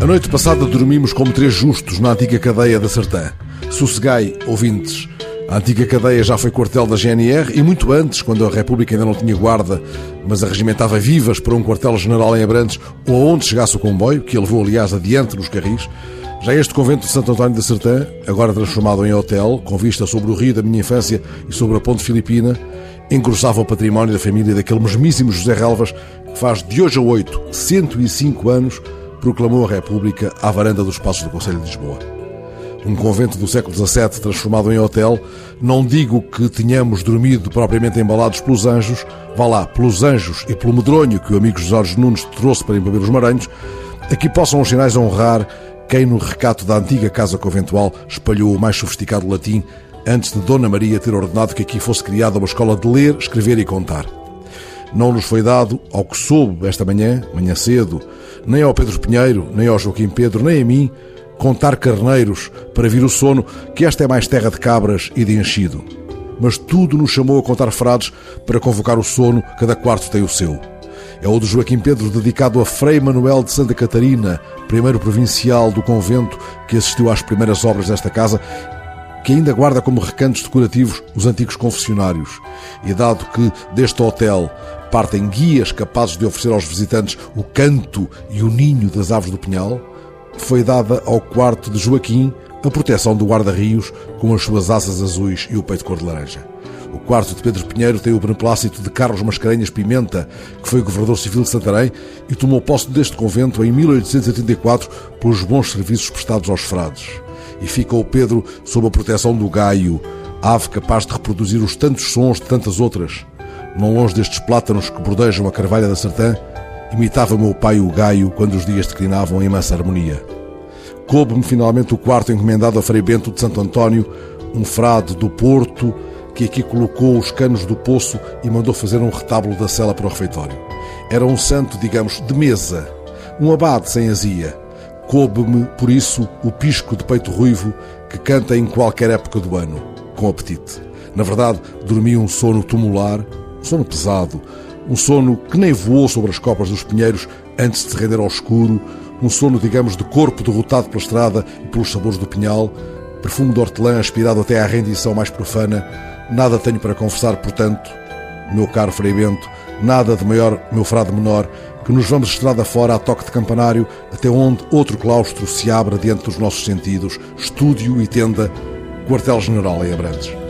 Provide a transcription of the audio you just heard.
A noite passada dormimos como três justos na antiga cadeia da Sertã. Sossegai, ouvintes. A antiga cadeia já foi quartel da GNR e muito antes, quando a República ainda não tinha guarda, mas arregimentava vivas para um quartel-general em Abrantes ou aonde chegasse o comboio, que a levou, aliás, adiante nos carris. Já este convento de Santo António da Sertã, agora transformado em hotel, com vista sobre o rio da minha infância e sobre a ponte filipina, engrossava o património da família daquele mesmíssimo José Relvas, que faz de hoje a oito, 105 anos, proclamou a República à varanda dos Passos do Conselho de Lisboa. Um convento do século XVII transformado em hotel, não digo que tenhamos dormido propriamente embalados pelos anjos, vá lá, pelos anjos e pelo medronho que o amigo Jorge Nunes trouxe para embeber os maranhos, aqui possam os sinais honrar quem no recato da antiga casa conventual espalhou o mais sofisticado latim antes de Dona Maria ter ordenado que aqui fosse criada uma escola de ler, escrever e contar. Não nos foi dado, ao que soube esta manhã, manhã cedo, nem ao Pedro Pinheiro, nem ao Joaquim Pedro, nem a mim, contar carneiros para vir o sono, que esta é mais terra de cabras e de enchido. Mas tudo nos chamou a contar frades para convocar o sono, cada quarto tem o seu. É o de Joaquim Pedro dedicado a Frei Manuel de Santa Catarina, primeiro provincial do convento que assistiu às primeiras obras desta casa que ainda guarda como recantos decorativos os antigos confessionários. E dado que deste hotel partem guias capazes de oferecer aos visitantes o canto e o ninho das aves do Pinhal, foi dada ao quarto de Joaquim a proteção do guarda-rios com as suas asas azuis e o peito cor de laranja. O quarto de Pedro Pinheiro tem o beneplácito de Carlos Mascarenhas Pimenta, que foi governador civil de Santarém e tomou posse deste convento em 1884 pelos bons serviços prestados aos frades. E fica o Pedro sob a proteção do gaio, ave capaz de reproduzir os tantos sons de tantas outras não longe destes plátanos que bordejam a carvalha da sertã, imitava meu pai o gaio quando os dias declinavam em mansa harmonia. Coube-me finalmente o quarto encomendado a Frei Bento de Santo António, um frade do Porto que aqui colocou os canos do poço e mandou fazer um retábulo da cela para o refeitório. Era um santo, digamos, de mesa, um abade sem azia. Coube-me, por isso, o pisco de peito ruivo que canta em qualquer época do ano, com apetite. Na verdade, dormi um sono tumular, um sono pesado, um sono que nem voou sobre as copas dos pinheiros antes de se render ao escuro, um sono, digamos, de corpo derrotado pela estrada e pelos sabores do pinhal, perfume de hortelã aspirado até à rendição mais profana. Nada tenho para confessar, portanto, meu caro Frei Bento, nada de maior, meu frade menor, que nos vamos estrada fora a toque de campanário, até onde outro claustro se abra diante dos nossos sentidos, estúdio e tenda, quartel-general em Abrantes.